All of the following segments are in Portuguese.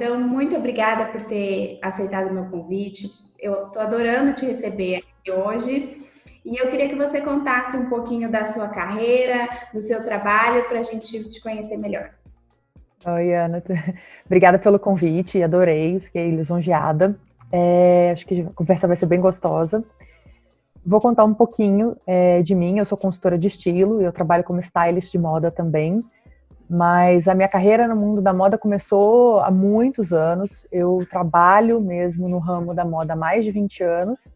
Então muito obrigada por ter aceitado o meu convite. Eu estou adorando te receber aqui hoje. E eu queria que você contasse um pouquinho da sua carreira, do seu trabalho, para a gente te conhecer melhor. Oi, Ana. Obrigada pelo convite, adorei, fiquei lisonjeada. É, acho que a conversa vai ser bem gostosa. Vou contar um pouquinho é, de mim. Eu sou consultora de estilo e eu trabalho como stylist de moda também. Mas a minha carreira no mundo da moda começou há muitos anos. Eu trabalho mesmo no ramo da moda há mais de 20 anos.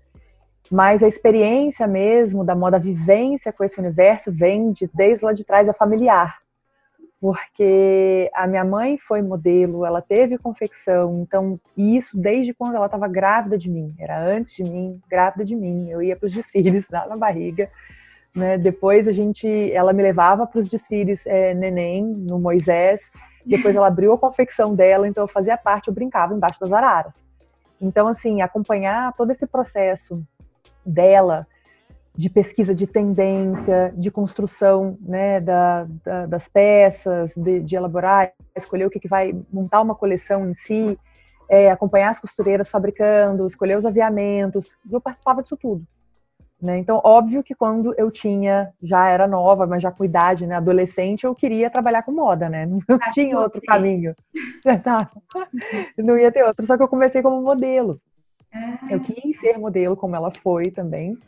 Mas a experiência mesmo da moda, a vivência com esse universo vem de, desde lá de trás, é familiar. Porque a minha mãe foi modelo, ela teve confecção, então isso desde quando ela estava grávida de mim, era antes de mim, grávida de mim, eu ia para os desfiles lá na barriga, né? Depois a gente, ela me levava para os desfiles é, neném no Moisés, depois ela abriu a confecção dela, então eu fazia parte, eu brincava embaixo das araras. Então assim, acompanhar todo esse processo dela de pesquisa de tendência, de construção né, da, da, das peças, de, de, elaborar, escolher o que, que vai montar uma coleção em si, é, acompanhar as costureiras fabricando, escolher os aviamentos, eu participava disso tudo. Né? Então, óbvio que quando eu tinha, já era nova, mas já com idade, né, adolescente, eu queria trabalhar com moda, né? Não ah, tinha outro sim. caminho. Tá. Não ia ter outro, só que eu comecei como modelo. Ah. Eu quis ser modelo, como ela foi também.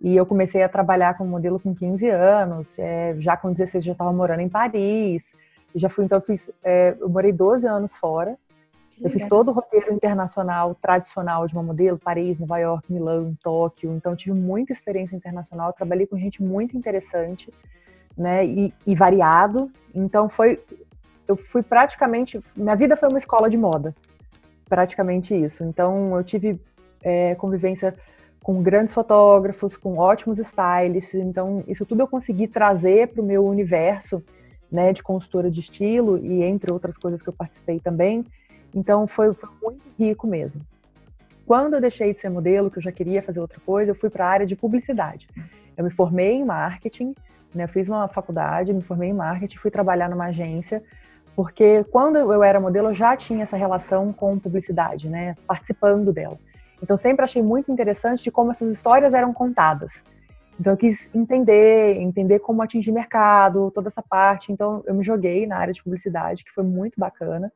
E eu comecei a trabalhar como modelo com 15 anos, é, já com 16 já estava morando em Paris. Já fui, então eu fiz, é, eu morei 12 anos fora. Eu fiz todo o roteiro internacional tradicional de uma modelo, Paris, Nova York, Milão, Tóquio. Então tive muita experiência internacional, trabalhei com gente muito interessante, né, e, e variado. Então foi, eu fui praticamente, minha vida foi uma escola de moda, praticamente isso. Então eu tive é, convivência com grandes fotógrafos, com ótimos stylists. Então, isso tudo eu consegui trazer para o meu universo né, de consultora de estilo e entre outras coisas que eu participei também. Então, foi, foi muito rico mesmo. Quando eu deixei de ser modelo, que eu já queria fazer outra coisa, eu fui para a área de publicidade. Eu me formei em marketing, né, eu fiz uma faculdade, me formei em marketing, fui trabalhar numa agência, porque quando eu era modelo, eu já tinha essa relação com publicidade, né, participando dela. Então sempre achei muito interessante de como essas histórias eram contadas. Então eu quis entender, entender como atingir mercado, toda essa parte. Então eu me joguei na área de publicidade, que foi muito bacana.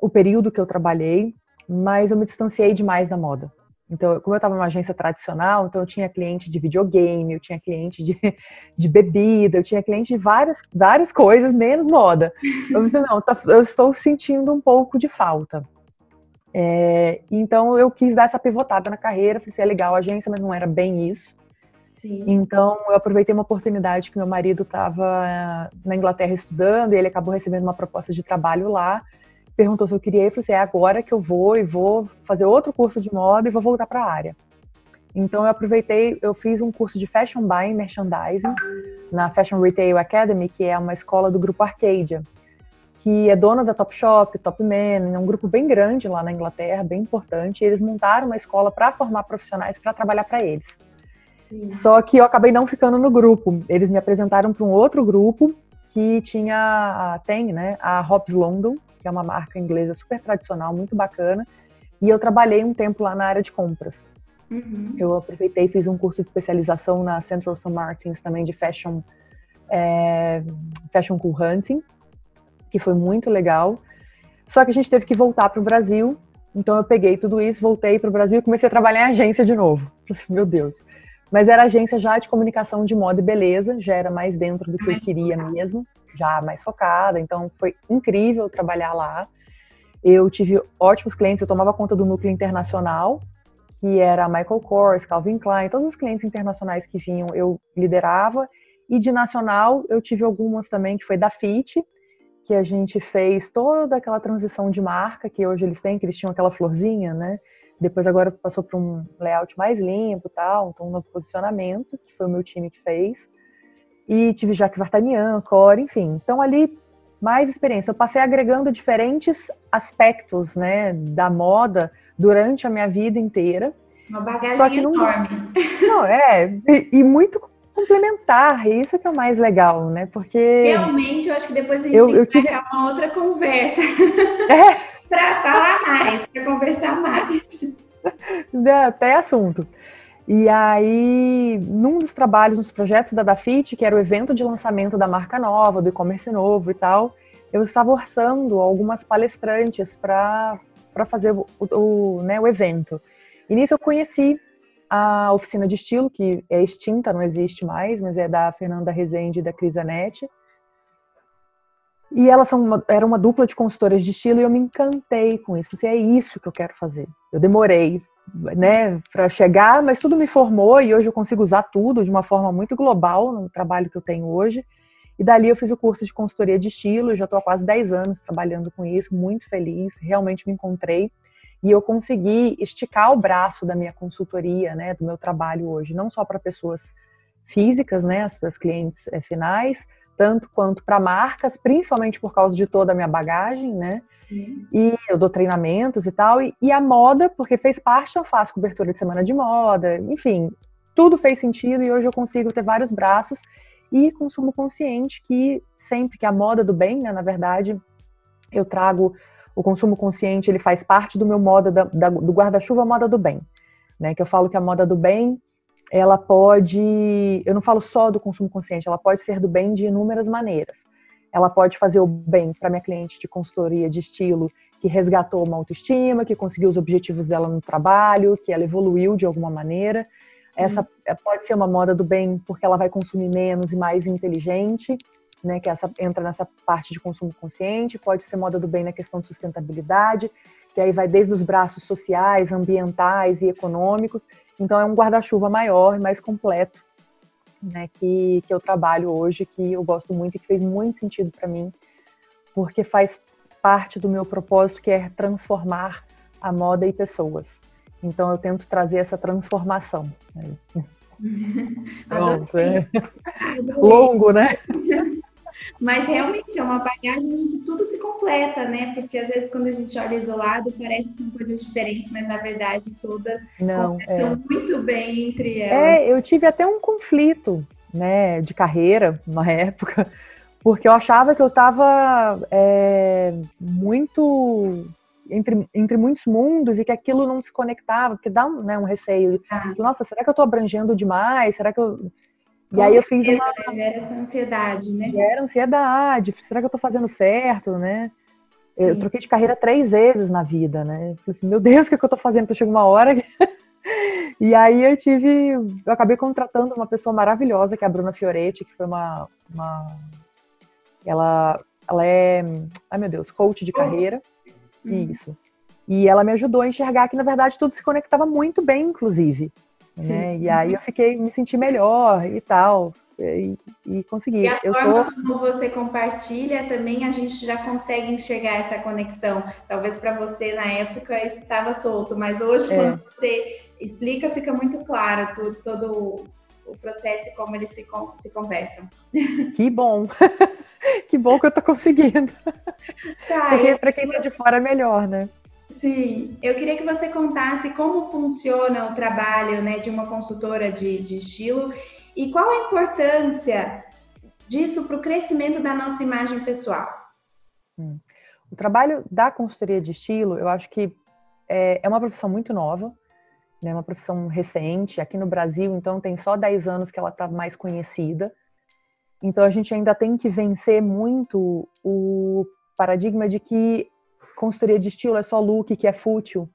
O período que eu trabalhei, mas eu me distanciei demais da moda. Então, como eu estava numa agência tradicional, então eu tinha cliente de videogame, eu tinha cliente de, de bebida, eu tinha cliente de várias, várias coisas, menos moda. Eu pensei, não, tá, eu estou sentindo um pouco de falta. É, então eu quis dar essa pivotada na carreira, falei assim, é legal a agência, mas não era bem isso. Sim. Então eu aproveitei uma oportunidade que meu marido estava na Inglaterra estudando e ele acabou recebendo uma proposta de trabalho lá. Perguntou se eu queria eu falei assim, é agora que eu vou e vou fazer outro curso de moda e vou voltar para a área. Então eu aproveitei, eu fiz um curso de Fashion Buying Merchandising na Fashion Retail Academy, que é uma escola do grupo Arcadia que é dona da Topshop, Topman, é um grupo bem grande lá na Inglaterra, bem importante. E eles montaram uma escola para formar profissionais para trabalhar para eles. Sim. Só que eu acabei não ficando no grupo. Eles me apresentaram para um outro grupo que tinha, tem, né, a Hobbs London, que é uma marca inglesa super tradicional, muito bacana. E eu trabalhei um tempo lá na área de compras. Uhum. Eu aproveitei e fiz um curso de especialização na Central St. Martins também de fashion, é, fashion cool hunting que foi muito legal. Só que a gente teve que voltar para o Brasil, Então eu peguei tudo isso, voltei para o Brasil e comecei a trabalhar em agência de novo. Meu Deus. Mas era agência já de comunicação de moda e beleza, já era mais dentro do que eu queria mesmo, já mais focada. Então foi incrível trabalhar lá. Eu tive ótimos clientes, eu tomava conta do núcleo internacional, que era Michael Kors, Calvin Klein, todos os clientes internacionais que vinham eu liderava. E de nacional eu tive algumas também, que foi da FIT, que a gente fez toda aquela transição de marca que hoje eles têm, que eles tinham aquela florzinha, né? Depois agora passou para um layout mais limpo, tal, então um novo posicionamento, que foi o meu time que fez. E tive Jacques Vartanian, Core, enfim. Então ali mais experiência. Eu passei agregando diferentes aspectos, né, da moda durante a minha vida inteira. Uma bagagem Só que não, enorme. Não, é, e, e muito complementar, isso que é o mais legal, né? Porque. Realmente, eu acho que depois a gente eu, tem eu que tive... uma outra conversa. É. para falar mais, para conversar mais. É, até assunto. E aí, num dos trabalhos, nos projetos da Dafit, que era o evento de lançamento da marca nova, do e-commerce novo e tal, eu estava orçando algumas palestrantes para fazer o, o, né, o evento. E nisso eu conheci a oficina de estilo, que é extinta, não existe mais, mas é da Fernanda Rezende e da Cris Anete. E elas são uma, era uma dupla de consultoras de estilo e eu me encantei com isso. Falei, assim, é isso que eu quero fazer. Eu demorei, né, para chegar, mas tudo me formou e hoje eu consigo usar tudo de uma forma muito global no trabalho que eu tenho hoje. E dali eu fiz o curso de consultoria de estilo, já estou há quase 10 anos trabalhando com isso, muito feliz, realmente me encontrei e eu consegui esticar o braço da minha consultoria, né, do meu trabalho hoje, não só para pessoas físicas, né, as, as clientes é, finais, tanto quanto para marcas, principalmente por causa de toda a minha bagagem, né, Sim. e eu dou treinamentos e tal, e, e, a moda, porque fez parte, eu faço cobertura de semana de moda, enfim, tudo fez sentido e hoje eu consigo ter vários braços e consumo consciente que sempre que a moda do bem, né, na verdade, eu trago o consumo consciente ele faz parte do meu moda da, da, do guarda-chuva moda do bem, né? Que eu falo que a moda do bem ela pode, eu não falo só do consumo consciente, ela pode ser do bem de inúmeras maneiras. Ela pode fazer o bem para minha cliente de consultoria de estilo que resgatou uma autoestima, que conseguiu os objetivos dela no trabalho, que ela evoluiu de alguma maneira. Sim. Essa é, pode ser uma moda do bem porque ela vai consumir menos e mais inteligente né, que essa, entra nessa parte de consumo consciente, pode ser moda do bem na questão de sustentabilidade, que aí vai desde os braços sociais, ambientais e econômicos. Então é um guarda-chuva maior e mais completo, né, que, que eu trabalho hoje, que eu gosto muito e que fez muito sentido para mim, porque faz parte do meu propósito, que é transformar a moda e pessoas. Então eu tento trazer essa transformação. Pronto, é. Longo, né? Mas realmente é uma bagagem que tudo se completa, né? Porque às vezes quando a gente olha isolado, parece que são coisas diferentes, mas na verdade todas Não, é. muito bem entre elas. É, eu tive até um conflito, né, de carreira, uma época, porque eu achava que eu estava é, muito entre, entre muitos mundos e que aquilo não se conectava, porque dá um, né, um receio. Ah. Nossa, será que eu estou abrangendo demais? Será que eu e aí eu fiz uma. Essa ansiedade, né? Gera ansiedade. Será que eu tô fazendo certo, né? Sim. Eu troquei de carreira três vezes na vida, né? Eu falei assim, meu Deus, o que, é que eu tô fazendo? Chega uma hora. Que... e aí eu tive. Eu acabei contratando uma pessoa maravilhosa, que é a Bruna Fioretti, que foi uma. uma... Ela, ela é. Ai, meu Deus, coach de carreira. Hum. Isso. E ela me ajudou a enxergar que, na verdade, tudo se conectava muito bem, inclusive. Né? E aí eu fiquei, me senti melhor e tal. E, e consegui. E a eu forma sou... como você compartilha também a gente já consegue enxergar essa conexão. Talvez para você na época isso estava solto, mas hoje é. quando você explica fica muito claro tudo, todo o processo e como eles se, se conversam. Que bom! que bom que eu tô conseguindo. Tá, Porque para quem está de fora é melhor, né? Sim, eu queria que você contasse como funciona o trabalho né, de uma consultora de, de estilo e qual a importância disso para o crescimento da nossa imagem pessoal. Hum. O trabalho da consultoria de estilo, eu acho que é, é uma profissão muito nova, né, uma profissão recente. Aqui no Brasil, então, tem só 10 anos que ela está mais conhecida. Então, a gente ainda tem que vencer muito o paradigma de que consultoria de estilo é só look, que é fútil,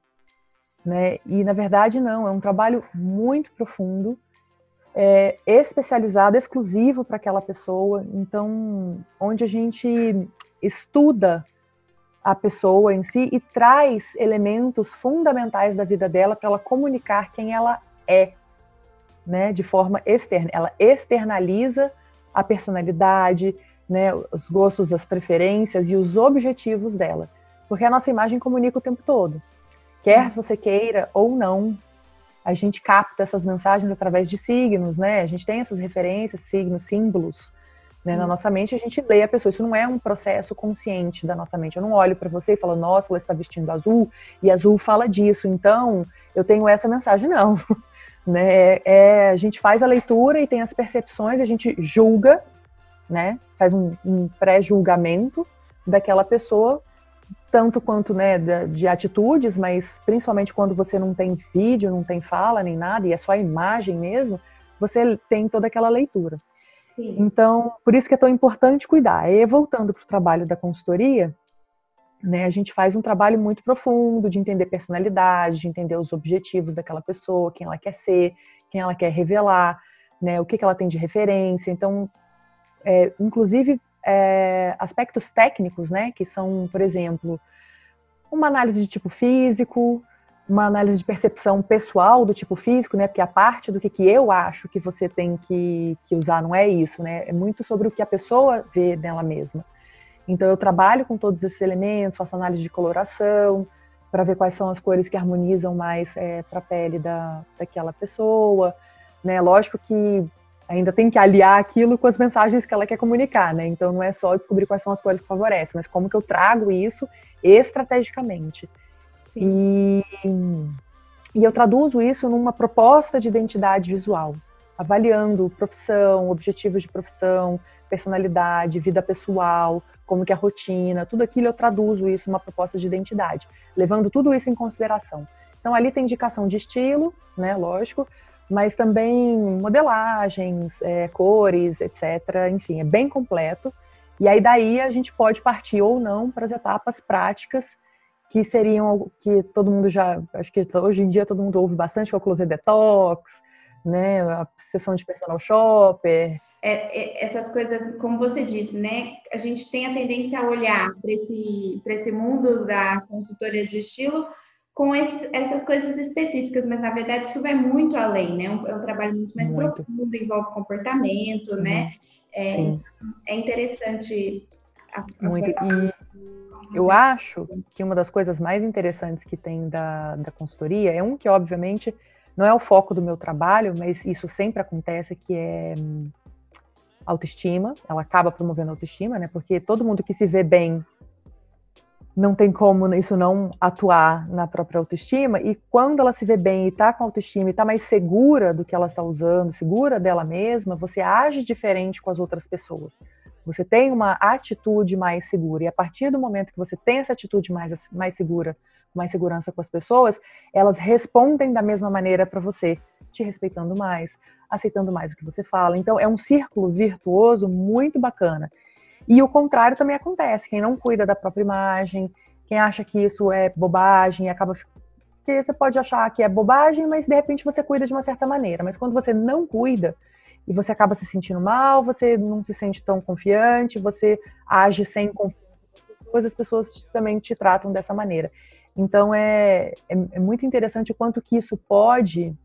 né? E na verdade não, é um trabalho muito profundo, é, especializado, exclusivo para aquela pessoa. Então, onde a gente estuda a pessoa em si e traz elementos fundamentais da vida dela para ela comunicar quem ela é, né, de forma externa. Ela externaliza a personalidade, né, os gostos, as preferências e os objetivos dela, porque a nossa imagem comunica o tempo todo. Quer você queira ou não, a gente capta essas mensagens através de signos, né? A gente tem essas referências, signos, símbolos, né, na nossa mente, a gente lê a pessoa. Isso não é um processo consciente da nossa mente. Eu não olho para você e falo, nossa, ela está vestindo azul e azul fala disso, então eu tenho essa mensagem. Não. né? É, a gente faz a leitura e tem as percepções, a gente julga, né? faz um, um pré-julgamento daquela pessoa, tanto quanto né, de, de atitudes, mas principalmente quando você não tem vídeo, não tem fala nem nada, e é só a imagem mesmo, você tem toda aquela leitura. Sim. Então, por isso que é tão importante cuidar. E voltando para o trabalho da consultoria, né, a gente faz um trabalho muito profundo de entender personalidade, de entender os objetivos daquela pessoa, quem ela quer ser, quem ela quer revelar, né, o que, que ela tem de referência. Então, é, inclusive é, aspectos técnicos, né, que são, por exemplo, uma análise de tipo físico, uma análise de percepção pessoal do tipo físico, né? Porque a parte do que, que eu acho que você tem que, que usar não é isso, né? É muito sobre o que a pessoa vê dela mesma. Então eu trabalho com todos esses elementos, faço análise de coloração para ver quais são as cores que harmonizam mais é, para a pele da, daquela pessoa, né? Lógico que ainda tem que aliar aquilo com as mensagens que ela quer comunicar, né? Então não é só descobrir quais são as cores que favorecem, mas como que eu trago isso estrategicamente. E, e eu traduzo isso numa proposta de identidade visual, avaliando profissão, objetivos de profissão, personalidade, vida pessoal, como que é a rotina, tudo aquilo eu traduzo isso numa proposta de identidade, levando tudo isso em consideração. Então ali tem indicação de estilo, né, lógico, mas também modelagens, é, cores, etc. Enfim, é bem completo. E aí daí a gente pode partir ou não para as etapas práticas que seriam que todo mundo já, acho que hoje em dia todo mundo ouve bastante, que é o closet detox, né, a sessão de personal shopper. É, é, essas coisas, como você disse, né, a gente tem a tendência a olhar para esse, esse mundo da consultoria de estilo com esse, essas coisas específicas, mas na verdade isso vai muito além, né? É um, é trabalho muito mais muito. profundo, envolve comportamento, né? É, é interessante. A, a muito. E eu acho que uma das coisas mais interessantes que tem da, da consultoria é um que, obviamente, não é o foco do meu trabalho, mas isso sempre acontece, que é hum, autoestima. Ela acaba promovendo autoestima, né? Porque todo mundo que se vê bem não tem como isso não atuar na própria autoestima. E quando ela se vê bem e está com autoestima e está mais segura do que ela está usando, segura dela mesma, você age diferente com as outras pessoas. Você tem uma atitude mais segura. E a partir do momento que você tem essa atitude mais, mais segura, mais segurança com as pessoas, elas respondem da mesma maneira para você, te respeitando mais, aceitando mais o que você fala. Então, é um círculo virtuoso muito bacana. E o contrário também acontece. Quem não cuida da própria imagem, quem acha que isso é bobagem, acaba. Porque você pode achar que é bobagem, mas de repente você cuida de uma certa maneira. Mas quando você não cuida, e você acaba se sentindo mal, você não se sente tão confiante, você age sem confiança, as pessoas também te tratam dessa maneira. Então é, é, é muito interessante o quanto que isso pode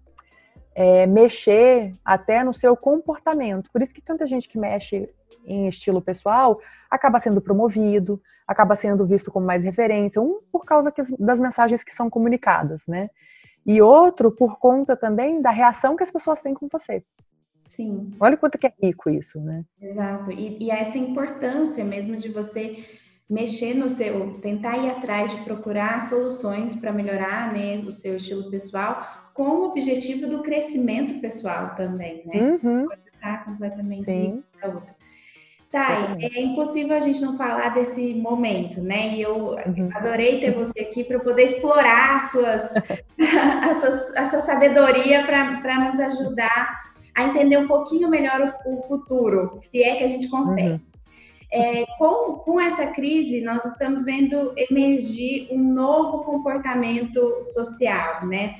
é, mexer até no seu comportamento. Por isso que tanta gente que mexe em estilo pessoal acaba sendo promovido, acaba sendo visto como mais referência, um por causa das mensagens que são comunicadas, né? E outro por conta também da reação que as pessoas têm com você. Sim. Olha quanto que é rico isso, né? Exato. E, e essa importância mesmo de você mexer no seu, tentar ir atrás de procurar soluções para melhorar né, o seu estilo pessoal, com o objetivo do crescimento pessoal também, né? Uhum. Estar completamente Sim. outra. Tá, é impossível a gente não falar desse momento, né? E eu uhum. adorei ter você aqui para poder explorar as suas, a, sua, a sua sabedoria para nos ajudar a entender um pouquinho melhor o, o, futuro, se é que a gente consegue. Uhum. É, com, com essa crise, nós estamos vendo emergir um novo comportamento social, né?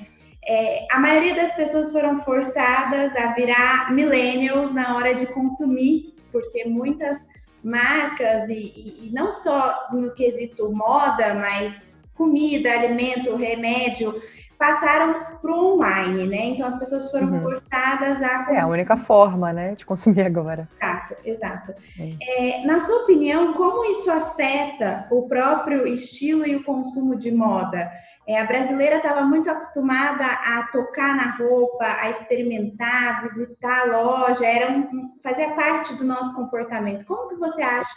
É, a maioria das pessoas foram forçadas a virar millennials na hora de consumir, porque muitas marcas, e, e, não só no quesito moda, mas comida, alimento, remédio, passaram para o online, né? Então as pessoas foram uhum. forçadas a consumir. É a única forma, né, de consumir agora. Exato, exato. É, na sua opinião, como isso afeta o próprio estilo e o consumo de moda? É, a brasileira estava muito acostumada a tocar na roupa, a experimentar, visitar a loja, era um, fazia parte do nosso comportamento. Como que você acha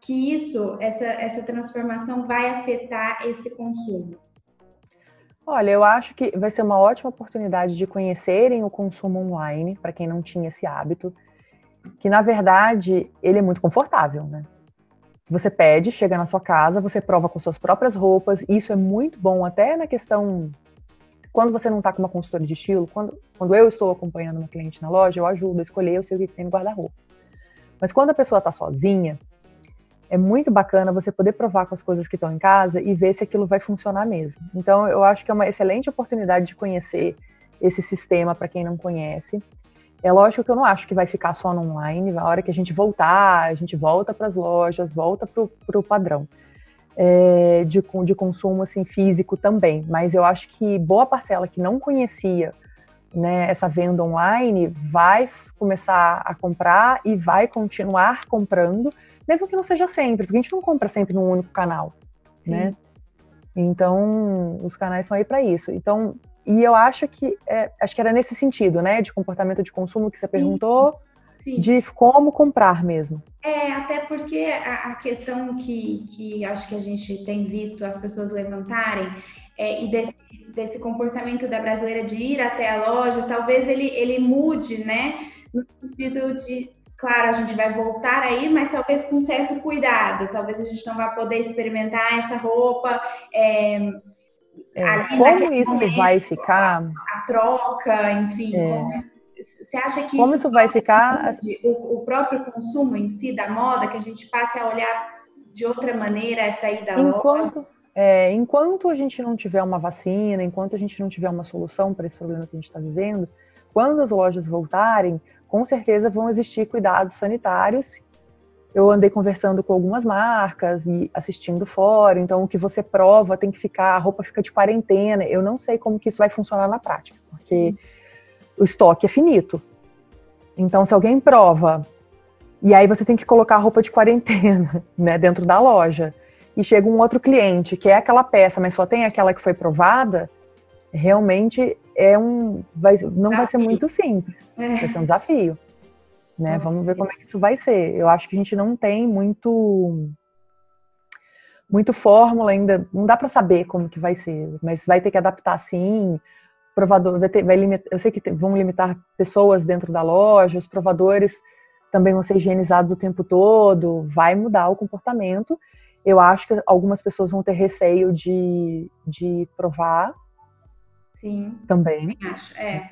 que isso, essa, essa transformação vai afetar esse consumo? Olha, eu acho que vai ser uma ótima oportunidade de conhecerem o consumo online, para quem não tinha esse hábito, que na verdade ele é muito confortável, né? Você pede, chega na sua casa, você prova com suas próprias roupas, e isso é muito bom até na questão quando você não está com uma consultora de estilo, quando, quando eu estou acompanhando uma cliente na loja, eu ajudo a escolher, eu sei o que tem no guarda-roupa. Mas quando a pessoa está sozinha, é muito bacana você poder provar com as coisas que estão em casa e ver se aquilo vai funcionar mesmo. Então, eu acho que é uma excelente oportunidade de conhecer esse sistema para quem não conhece. É lógico que eu não acho que vai ficar só no online. A hora que a gente voltar, a gente volta para as lojas, volta para o padrão é, de, de consumo assim, físico também. Mas eu acho que boa parcela que não conhecia né, essa venda online vai começar a comprar e vai continuar comprando mesmo que não seja sempre, porque a gente não compra sempre num único canal, Sim. né? Então, os canais são aí para isso. Então, e eu acho que é, acho que era nesse sentido, né, de comportamento de consumo que você perguntou, Sim. de como comprar mesmo. É, até porque a, a, questão que, que acho que a gente tem visto as pessoas levantarem é, e desse, desse comportamento da brasileira de ir até a loja, talvez ele, ele mude, né, no sentido de Claro, a gente vai voltar aí, mas talvez com certo cuidado. Talvez a gente não vá poder experimentar essa roupa. É, é, como isso momento, vai ficar? A, a troca, enfim. É. Como, você acha que como isso, vai ficar? O, o, próprio consumo em si da moda, que a gente passe a olhar de outra maneira essa ida enquanto, loja? É, enquanto a gente não tiver uma vacina, enquanto a gente não tiver uma solução para esse problema que a gente está vivendo, quando as lojas voltarem, com certeza vão existir cuidados sanitários. Eu andei conversando com algumas marcas e assistindo fora, então o que você prova tem que ficar, a roupa fica de quarentena. Eu não sei como que isso vai funcionar na prática, porque o estoque é finito. Então, se alguém prova e aí você tem que colocar a roupa de quarentena, né, dentro da loja, e chega um outro cliente que é aquela peça, mas só tem aquela que foi provada, realmente é um, vai, não vai ser muito simples, é. vai ser um desafio. Né? Vamos ver como é que isso vai ser. Eu acho que a gente não tem muito muito fórmula ainda, não dá para saber como que vai ser, mas vai ter que adaptar sim. Provador vai ter, vai limitar, eu sei que vão limitar pessoas dentro da loja, os provadores também vão ser higienizados o tempo todo, vai mudar o comportamento. Eu acho que algumas pessoas vão ter receio de, de provar, Sim. Também. Acho, é.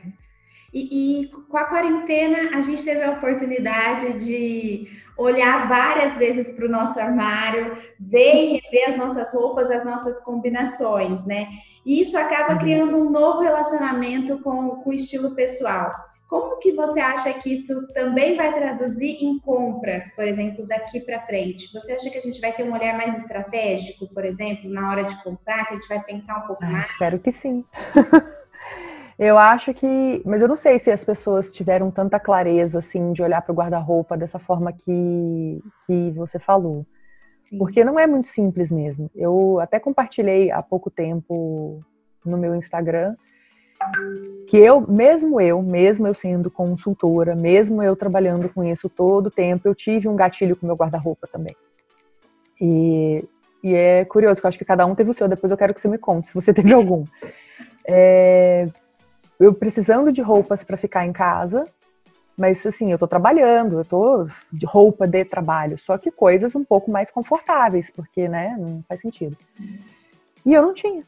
E, e, com a quarentena, a gente teve a oportunidade de olhar várias vezes para o nosso armário, ver e rever as nossas roupas, as nossas combinações, né? E isso acaba uhum. criando um novo relacionamento com, com o estilo pessoal. Como que você acha que isso também vai traduzir em compras, por exemplo, daqui para frente? Você acha que a gente vai ter um olhar mais estratégico, por exemplo, na hora de comprar, que a gente vai pensar um pouco ah, mais? Espero que sim. eu acho que, mas eu não sei se as pessoas tiveram tanta clareza assim de olhar para o guarda-roupa dessa forma que que você falou. Sim. Porque não é muito simples mesmo. Eu até compartilhei há pouco tempo no meu Instagram que eu, mesmo eu, mesmo eu sendo consultora, mesmo eu trabalhando com isso todo o tempo, eu tive um gatilho com meu guarda-roupa também. E, e, é curioso, que eu acho que cada um teve o seu, depois eu quero que você me conte se você teve algum. É, eu precisando de roupas para ficar em casa, mas assim, eu tô trabalhando, eu tô de roupa de trabalho, só que coisas um pouco mais confortáveis, porque, né, não faz sentido. E eu não tinha.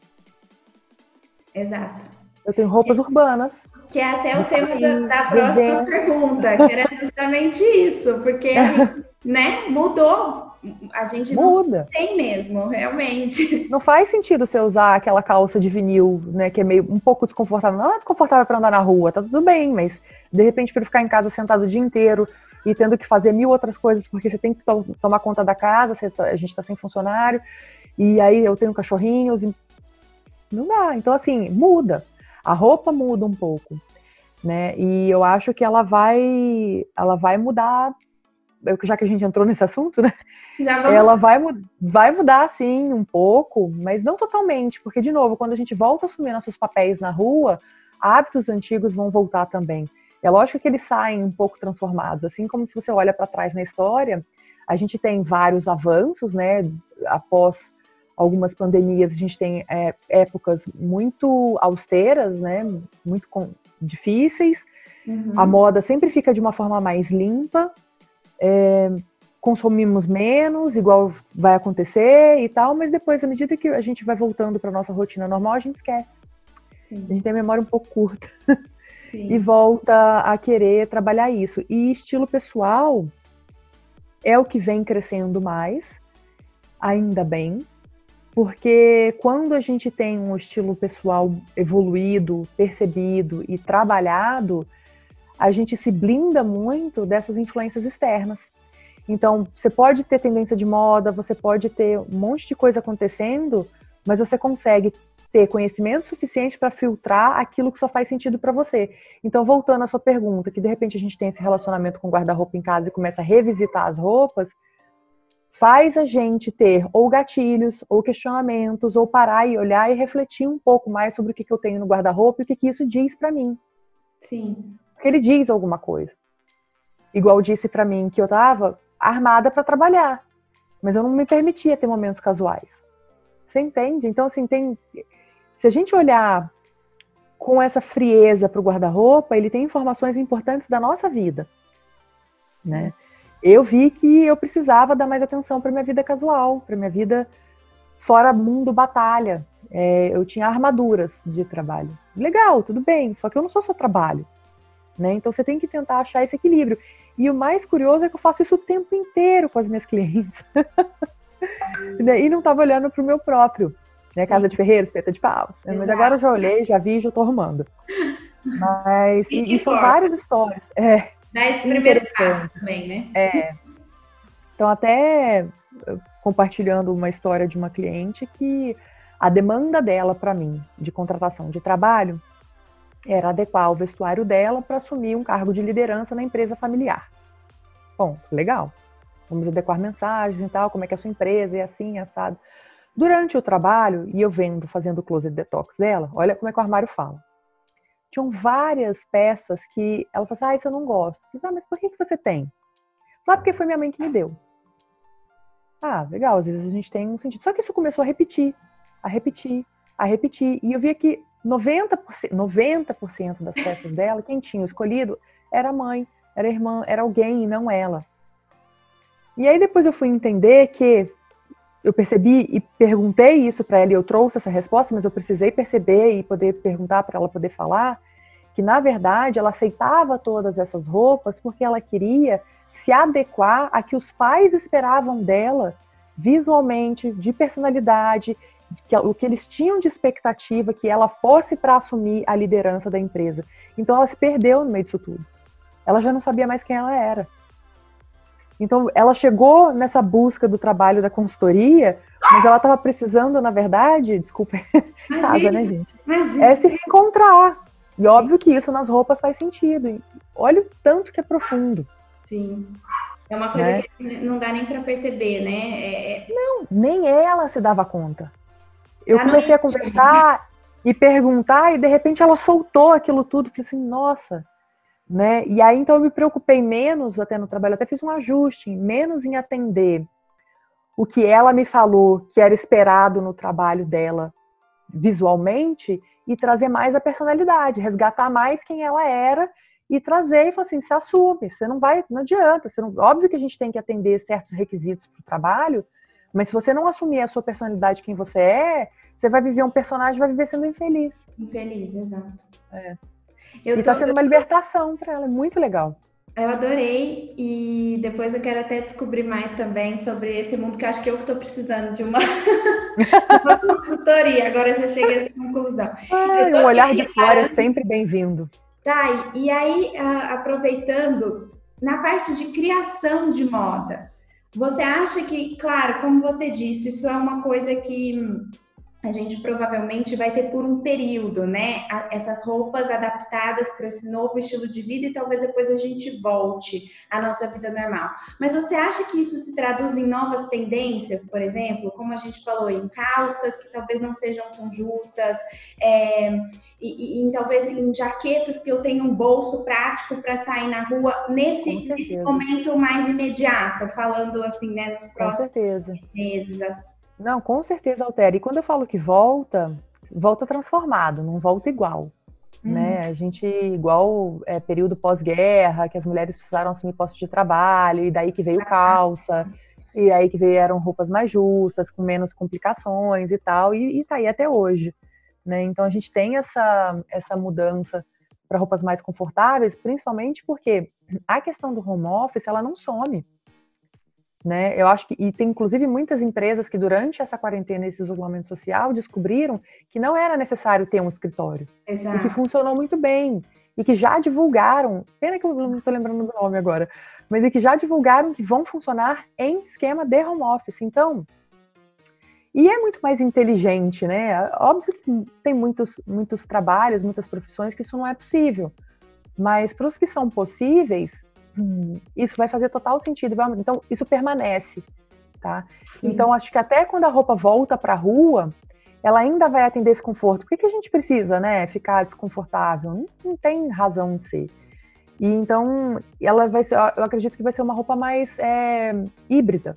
Exato. Eu tenho roupas urbanas. Que é até o tema da, da próxima pergunta, que era justamente isso, porque a gente né, mudou. A gente Muda. tem mesmo, realmente. Não faz sentido você usar aquela calça de vinil, né, que é meio um pouco desconfortável. Não é desconfortável para andar na rua, tá tudo bem, mas de repente para ficar em casa sentado o dia inteiro e tendo que fazer mil outras coisas porque você tem que to tomar conta da casa, tá, a gente está sem funcionário, e aí eu tenho cachorrinhos, e... não dá. Então assim, muda. A roupa muda um pouco, né? E eu acho que ela vai ela vai mudar já que a gente entrou nesse assunto, né? Ela vai, vai mudar, sim, um pouco, mas não totalmente, porque, de novo, quando a gente volta a assumir nossos papéis na rua, hábitos antigos vão voltar também. É lógico que eles saem um pouco transformados, assim como se você olha para trás na história, a gente tem vários avanços, né? Após algumas pandemias, a gente tem é, épocas muito austeras, né? Muito difíceis. Uhum. A moda sempre fica de uma forma mais limpa, é, consumimos menos, igual vai acontecer e tal, mas depois, à medida que a gente vai voltando para nossa rotina normal, a gente esquece. Sim. A gente tem a memória um pouco curta. Sim. e volta a querer trabalhar isso. E estilo pessoal é o que vem crescendo mais, ainda bem, porque quando a gente tem um estilo pessoal evoluído, percebido e trabalhado, a gente se blinda muito dessas influências externas. Então, você pode ter tendência de moda, você pode ter um monte de coisa acontecendo, mas você consegue ter conhecimento suficiente para filtrar aquilo que só faz sentido para você. Então, voltando à sua pergunta, que de repente a gente tem esse relacionamento com guarda-roupa em casa e começa a revisitar as roupas, faz a gente ter ou gatilhos, ou questionamentos, ou parar e olhar e refletir um pouco mais sobre o que, que eu tenho no guarda-roupa e o que, que isso diz para mim. Sim. Porque ele diz alguma coisa. Igual disse para mim que eu tava armada para trabalhar, mas eu não me permitia ter momentos casuais. Você entende? Então, assim, tem. Se a gente olhar com essa frieza para o guarda-roupa, ele tem informações importantes da nossa vida, né? Eu vi que eu precisava dar mais atenção para minha vida casual, para minha vida fora mundo batalha. É, eu tinha armaduras de trabalho. Legal, tudo bem, só que eu não sou só trabalho. Né? Então você tem que tentar achar esse equilíbrio. E o mais curioso é que eu faço isso o tempo inteiro com as minhas clientes. E não estava olhando para o meu próprio. Né? Casa de ferreiro, espeta de pau. Exato. Mas agora eu já olhei, já vi, já estou arrumando. Mas e, e são várias histórias. É, Dá esse primeiro passo também, né? É. Então, até compartilhando uma história de uma cliente que a demanda dela para mim de contratação de trabalho era adequar o vestuário dela para assumir um cargo de liderança na empresa familiar. Bom, legal. Vamos adequar mensagens e tal, como é que é a sua empresa e assim, assado. Durante o trabalho, e eu vendo, fazendo o closet detox dela, olha como é que o armário fala. Tinham várias peças que ela falou assim, ah, isso eu não gosto. Eu falei, ah, mas por que, que você tem? Ah, porque foi minha mãe que me deu. Ah, legal, às vezes a gente tem um sentido. Só que isso começou a repetir, a repetir, a repetir. E eu via que 90%, 90 das peças dela, quem tinha escolhido era a mãe, era a irmã, era alguém e não ela. E aí depois eu fui entender que eu percebi e perguntei isso para ela e eu trouxe essa resposta, mas eu precisei perceber e poder perguntar para ela poder falar que na verdade ela aceitava todas essas roupas porque ela queria se adequar a que os pais esperavam dela visualmente, de personalidade que, o que eles tinham de expectativa que ela fosse para assumir a liderança da empresa. Então ela se perdeu no meio disso tudo. Ela já não sabia mais quem ela era. Então ela chegou nessa busca do trabalho da consultoria, mas ela estava precisando, na verdade, desculpa, casa, né, gente? Imagina. É se reencontrar. E óbvio que isso nas roupas faz sentido. Olha o tanto que é profundo. Sim. É uma coisa né? que não dá nem para perceber, né? É, é... Não, nem ela se dava conta. Eu comecei a conversar e perguntar, e de repente ela soltou aquilo tudo. Falei assim, nossa, né? E aí então eu me preocupei menos até no trabalho, até fiz um ajuste, menos em atender o que ela me falou que era esperado no trabalho dela visualmente e trazer mais a personalidade, resgatar mais quem ela era e trazer e falar assim, se assume, você não vai, não adianta, você não, óbvio que a gente tem que atender certos requisitos para o trabalho, mas se você não assumir a sua personalidade, quem você é, você vai viver um personagem, vai viver sendo infeliz. Infeliz, exato. É. Eu e tá tô, tá sendo uma libertação para ela, é muito legal. Eu adorei e depois eu quero até descobrir mais também sobre esse mundo que eu acho que eu que estou precisando de uma, uma consultoria. Agora já cheguei a essa conclusão. Ai, o olhar de fora é sempre bem-vindo. Tá, e aí aproveitando na parte de criação de moda, você acha que, claro, como você disse, isso é uma coisa que a gente provavelmente vai ter por um período, né? Essas roupas adaptadas para esse novo estilo de vida e talvez depois a gente volte à nossa vida normal. Mas você acha que isso se traduz em novas tendências, por exemplo, como a gente falou, em calças que talvez não sejam tão justas, é, e, e, em, talvez em jaquetas que eu tenho um bolso prático para sair na rua nesse, nesse, momento mais imediato, falando assim, né, nos próximos meses. Não, com certeza altera. E quando eu falo que volta, volta transformado, não volta igual. Uhum. Né? A gente, igual é, período pós-guerra, que as mulheres precisaram assumir postos de trabalho, e daí que veio calça, e aí que vieram roupas mais justas, com menos complicações e tal, e, e tá aí até hoje. Né? Então a gente tem essa, essa mudança para roupas mais confortáveis, principalmente porque a questão do home office ela não some né? Eu acho que e tem inclusive muitas empresas que durante essa quarentena, esse isolamento social, descobriram que não era necessário ter um escritório Exato. e que funcionou muito bem e que já divulgaram. Pena que eu não estou lembrando do nome agora, mas e que já divulgaram que vão funcionar em esquema de home office. Então, e é muito mais inteligente, né? Óbvio que tem muitos, muitos trabalhos, muitas profissões que isso não é possível. Mas para os que são possíveis, isso vai fazer total sentido. Então, isso permanece, tá? Sim. Então, acho que até quando a roupa volta para a rua, ela ainda vai atender esse conforto. Por que, que a gente precisa, né, ficar desconfortável? Não, não, tem razão de ser. E então, ela vai ser, eu acredito que vai ser uma roupa mais é, híbrida,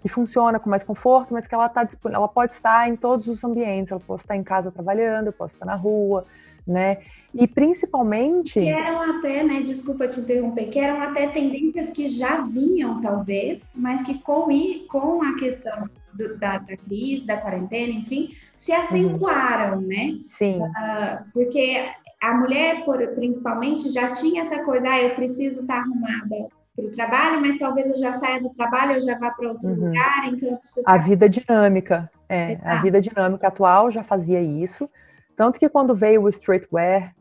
que funciona com mais conforto, mas que ela tá ela pode estar em todos os ambientes. Ela pode estar em casa trabalhando, eu posso estar na rua, né? E principalmente. Que eram até, né? Desculpa te interromper, que eram até tendências que já vinham, talvez, mas que com, com a questão do, da, da crise, da quarentena, enfim, se acentuaram, uhum. né? Sim. Uh, porque a mulher, por, principalmente, já tinha essa coisa, ah, eu preciso estar arrumada para o trabalho, mas talvez eu já saia do trabalho, eu já vá para outro uhum. lugar, então eu preciso. A vida dinâmica, é, Exato. a vida dinâmica atual já fazia isso. Tanto que quando veio o streetwear,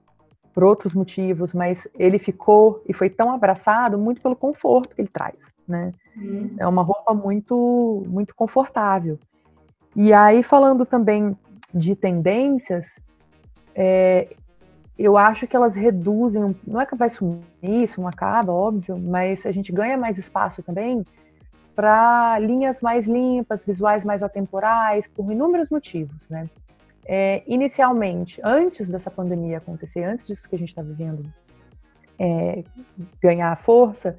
por outros motivos, mas ele ficou e foi tão abraçado muito pelo conforto que ele traz, né? Uhum. É uma roupa muito, muito confortável. E aí, falando também de tendências, é, eu acho que elas reduzem, não é que vai sumir, isso não acaba, óbvio, mas a gente ganha mais espaço também para linhas mais limpas, visuais mais atemporais, por inúmeros motivos, né? É, inicialmente, antes dessa pandemia acontecer, antes disso que a gente está vivendo é, ganhar força,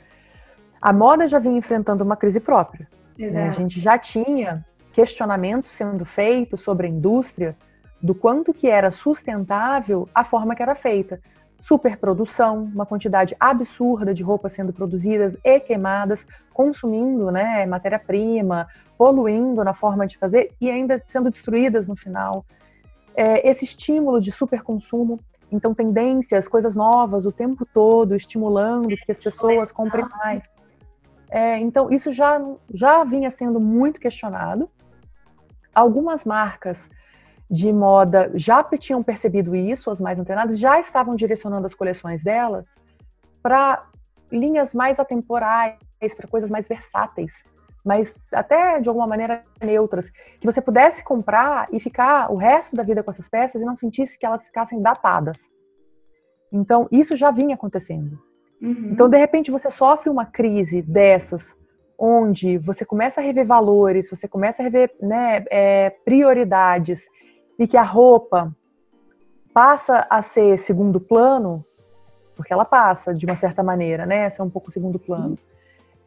a moda já vinha enfrentando uma crise própria. Né? A gente já tinha questionamentos sendo feitos sobre a indústria do quanto que era sustentável a forma que era feita. Superprodução, uma quantidade absurda de roupas sendo produzidas e queimadas, consumindo né, matéria-prima, poluindo na forma de fazer e ainda sendo destruídas no final é, esse estímulo de superconsumo, então tendências, coisas novas o tempo todo, estimulando que as pessoas comprem mais. É, então isso já, já vinha sendo muito questionado. Algumas marcas de moda já tinham percebido isso, as mais antenadas, já estavam direcionando as coleções delas para linhas mais atemporais, para coisas mais versáteis mas até de alguma maneira neutras, que você pudesse comprar e ficar o resto da vida com essas peças e não sentisse que elas ficassem datadas. Então, isso já vinha acontecendo. Uhum. Então, de repente, você sofre uma crise dessas, onde você começa a rever valores, você começa a rever né, é, prioridades, e que a roupa passa a ser segundo plano, porque ela passa, de uma certa maneira, né? Ser um pouco segundo plano.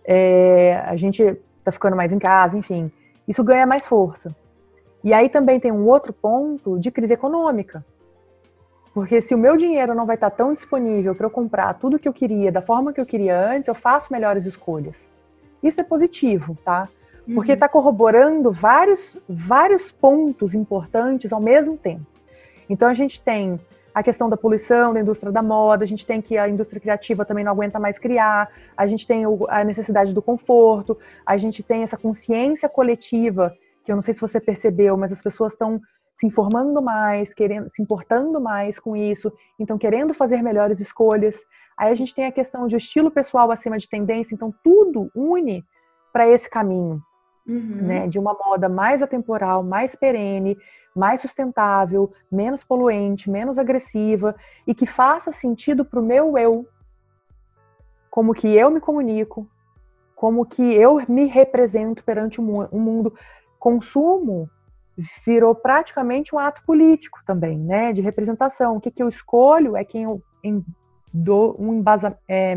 É, a gente tá ficando mais em casa, enfim. Isso ganha mais força. E aí também tem um outro ponto de crise econômica. Porque se o meu dinheiro não vai estar tão disponível para eu comprar tudo que eu queria, da forma que eu queria antes, eu faço melhores escolhas. Isso é positivo, tá? Porque está uhum. corroborando vários, vários pontos importantes ao mesmo tempo. Então a gente tem a questão da poluição da indústria da moda, a gente tem que a indústria criativa também não aguenta mais criar, a gente tem a necessidade do conforto, a gente tem essa consciência coletiva, que eu não sei se você percebeu, mas as pessoas estão se informando mais, querendo, se importando mais com isso, então querendo fazer melhores escolhas. Aí a gente tem a questão de estilo pessoal acima de tendência, então tudo une para esse caminho, uhum. né, de uma moda mais atemporal, mais perene, mais sustentável, menos poluente, menos agressiva e que faça sentido para o meu eu, como que eu me comunico, como que eu me represento perante o mundo. Consumo virou praticamente um ato político também, né, de representação. O que, que eu escolho é quem eu dou um embasa, é,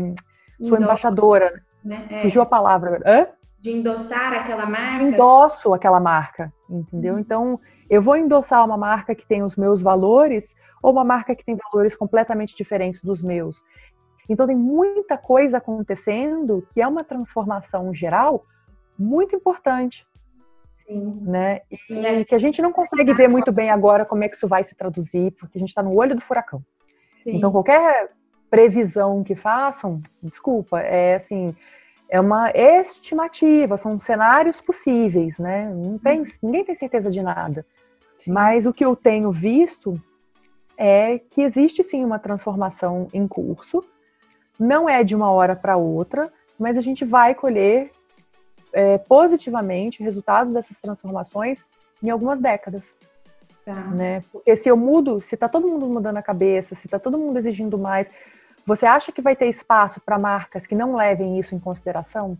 sou embaixadora. Né? É. Fugiu a palavra. Hã? De endossar aquela marca. Endosso aquela marca, entendeu? Hum. Então, eu vou endossar uma marca que tem os meus valores ou uma marca que tem valores completamente diferentes dos meus. Então, tem muita coisa acontecendo que é uma transformação geral muito importante. Sim. Né? E, e que a gente não consegue ver muito bem agora como é que isso vai se traduzir, porque a gente está no olho do furacão. Sim. Então, qualquer previsão que façam, desculpa, é assim, é uma estimativa, são cenários possíveis, né? Não tem, uhum. ninguém tem certeza de nada. Sim. Mas o que eu tenho visto é que existe sim uma transformação em curso. Não é de uma hora para outra, mas a gente vai colher é, positivamente resultados dessas transformações em algumas décadas. Tá. Né? Porque se eu mudo, se está todo mundo mudando a cabeça, se está todo mundo exigindo mais, você acha que vai ter espaço para marcas que não levem isso em consideração?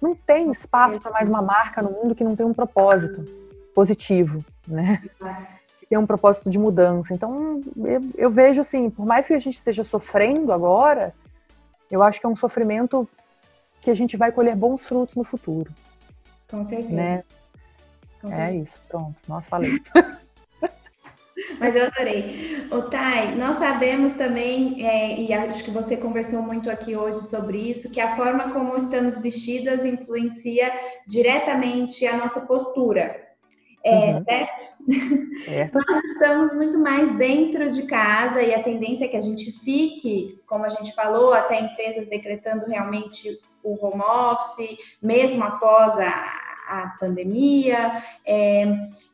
Não tem espaço para mais uma marca no mundo que não tem um propósito positivo, né? Que tem um propósito de mudança. Então, eu, eu vejo assim, por mais que a gente esteja sofrendo agora, eu acho que é um sofrimento que a gente vai colher bons frutos no futuro. Com certeza. Né? Com é certeza. É isso, pronto. Nossa, falei. Mas eu adorei. O Thay, nós sabemos também, é, e acho que você conversou muito aqui hoje sobre isso, que a forma como estamos vestidas influencia diretamente a nossa postura. É, uhum. certo? Nós estamos muito mais dentro de casa e a tendência é que a gente fique, como a gente falou, até empresas decretando realmente o home office, mesmo após a, a pandemia. É,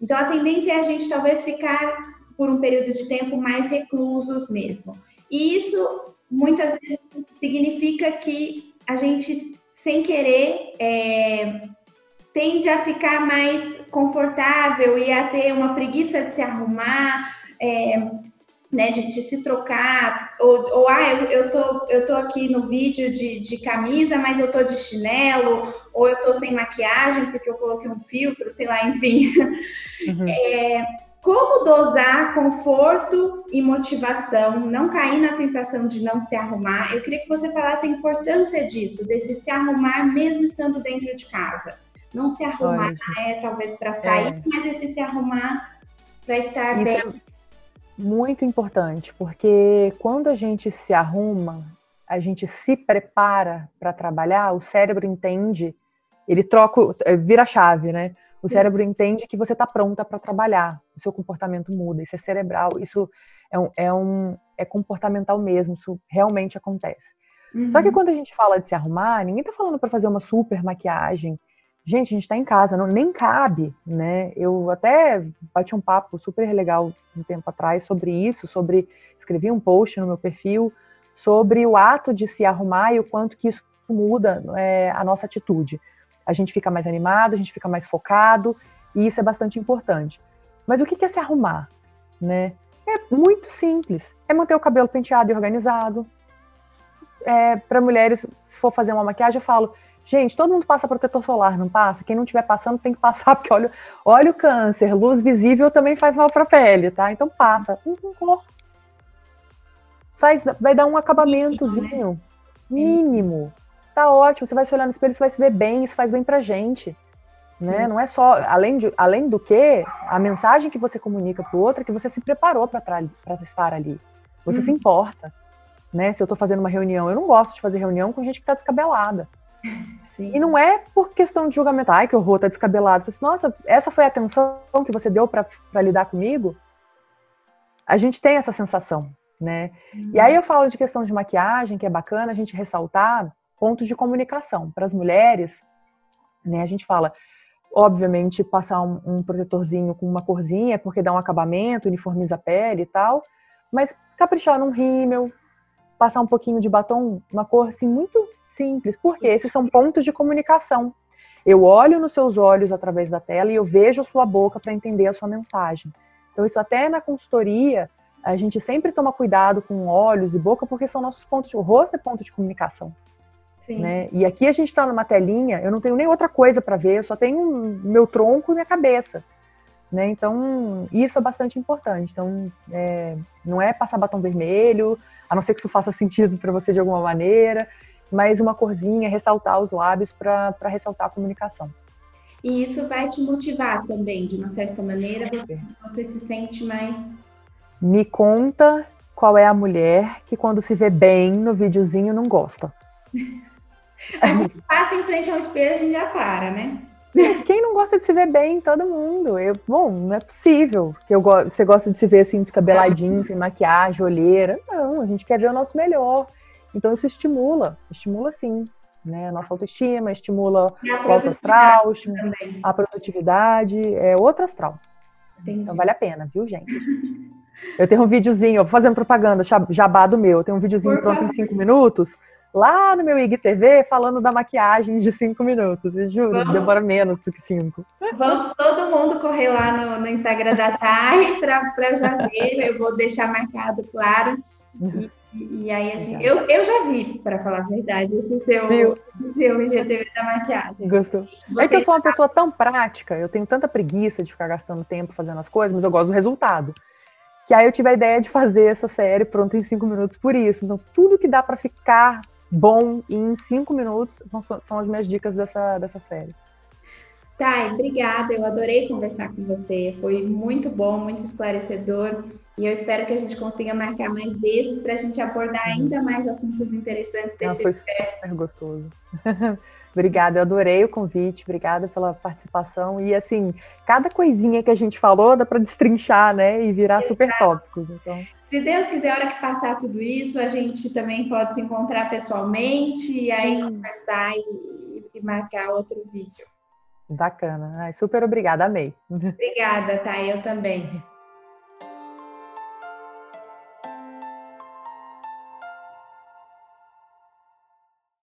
então, a tendência é a gente talvez ficar por um período de tempo mais reclusos mesmo. E isso muitas vezes significa que a gente, sem querer, é, tende a ficar mais confortável e a ter uma preguiça de se arrumar, é, né, de, de, se trocar, ou, ou ah, eu, eu, tô, eu tô aqui no vídeo de, de camisa, mas eu tô de chinelo, ou eu tô sem maquiagem porque eu coloquei um filtro, sei lá, enfim. Uhum. É, como dosar conforto e motivação, não cair na tentação de não se arrumar. Eu queria que você falasse a importância disso, desse se arrumar mesmo estando dentro de casa. Não se arrumar, né, talvez para sair, é. mas esse se arrumar para estar Isso bem. É muito importante, porque quando a gente se arruma, a gente se prepara para trabalhar, o cérebro entende, ele troca, vira chave, né? O cérebro entende que você está pronta para trabalhar, o seu comportamento muda, isso é cerebral, isso é, um, é, um, é comportamental mesmo, isso realmente acontece. Uhum. Só que uhum. quando a gente fala de se arrumar, ninguém está falando para fazer uma super maquiagem, gente, a gente está em casa, não, nem cabe, né? Eu até bati um papo super legal um tempo atrás sobre isso, sobre escrevi um post no meu perfil sobre o ato de se arrumar e o quanto que isso muda é, a nossa atitude. A gente fica mais animado, a gente fica mais focado e isso é bastante importante. Mas o que é se arrumar, né? É muito simples. É manter o cabelo penteado e organizado. É, Para mulheres, se for fazer uma maquiagem, eu falo, Gente, todo mundo passa protetor solar, não passa? Quem não estiver passando tem que passar, porque olha, olha o câncer, luz visível também faz mal para a pele, tá? Então passa. Uhum. Faz, vai dar um acabamentozinho né? mínimo. Tá ótimo, você vai se olhar no espelho, você vai se ver bem, isso faz bem pra gente. Né? Não é só, além, de, além do que, a mensagem que você comunica pro outro é que você se preparou para estar ali. Você se uhum. importa. Né? Se eu estou fazendo uma reunião, eu não gosto de fazer reunião com gente que está descabelada. Sim. E não é por questão de julgamento, ai, que horror, tá descabelado. Assim, Nossa, essa foi a atenção que você deu para lidar comigo? a gente tem essa sensação, né? Uhum. E aí eu falo de questão de maquiagem, que é bacana a gente ressaltar pontos de comunicação para as mulheres, né? A gente fala, obviamente, passar um, um, protetorzinho com uma corzinha, porque dá um acabamento, uniformiza a pele e tal, mas caprichar num rímel, passar um pouquinho de batom, uma cor assim muito simples, porque esses são pontos de comunicação. Eu olho nos seus olhos através da tela e eu vejo a sua boca para entender a sua mensagem. Então, isso até na consultoria, a gente sempre toma cuidado com olhos e boca, porque são nossos pontos. O rosto é ponto de comunicação. Né? E aqui a gente está numa telinha, eu não tenho nem outra coisa para ver, eu só tenho meu tronco e minha cabeça. Né? Então, isso é bastante importante. Então, é, não é passar batom vermelho, a não ser que isso faça sentido para você de alguma maneira, mas uma corzinha, ressaltar os lábios para ressaltar a comunicação. E isso vai te motivar também, de uma certa maneira, você, você se sente mais. Me conta qual é a mulher que, quando se vê bem no videozinho, não gosta. a gente passa em frente ao espelho, a gente já para, né? Mas quem não gosta de se ver bem? Todo mundo. Eu, bom, não é possível. que eu go Você gosta de se ver assim, descabeladinho, sem maquiagem, olheira. Não, a gente quer ver o nosso melhor. Então isso estimula, estimula sim. Né, a nossa autoestima, estimula o alto astral, estimula a produtividade, é outro astral. Entendi. Então vale a pena, viu, gente? Eu tenho um videozinho, fazendo propaganda, jabá do meu, eu tenho um videozinho Por pronto favor. em cinco minutos lá no meu IGTV falando da maquiagem de cinco minutos. Eu juro, Vamos. demora menos do que cinco. Vamos todo mundo correr lá no, no Instagram da Thay para já ver. Eu vou deixar marcado, claro. E, e aí a gente, eu, eu já vi, para falar a verdade, esse seu, esse seu IGTV da maquiagem. Gostou. Você é que eu sou uma pessoa tão prática, eu tenho tanta preguiça de ficar gastando tempo fazendo as coisas, mas eu gosto do resultado. Que aí eu tive a ideia de fazer essa série pronta em cinco minutos por isso. Então, tudo que dá para ficar bom em cinco minutos são as minhas dicas dessa, dessa série. Thay, obrigada. Eu adorei conversar com você. Foi muito bom, muito esclarecedor. E eu espero que a gente consiga marcar mais vezes para a gente abordar ainda mais assuntos interessantes desse Não, foi super gostoso. Obrigada, eu adorei o convite, obrigada pela participação. E assim, cada coisinha que a gente falou dá para destrinchar, né? E virar Exato. super tópicos. Então. Se Deus quiser, a hora que passar tudo isso, a gente também pode se encontrar pessoalmente e aí conversar e, e marcar outro vídeo. Bacana. Super obrigada, amei. Obrigada, tá? Eu também.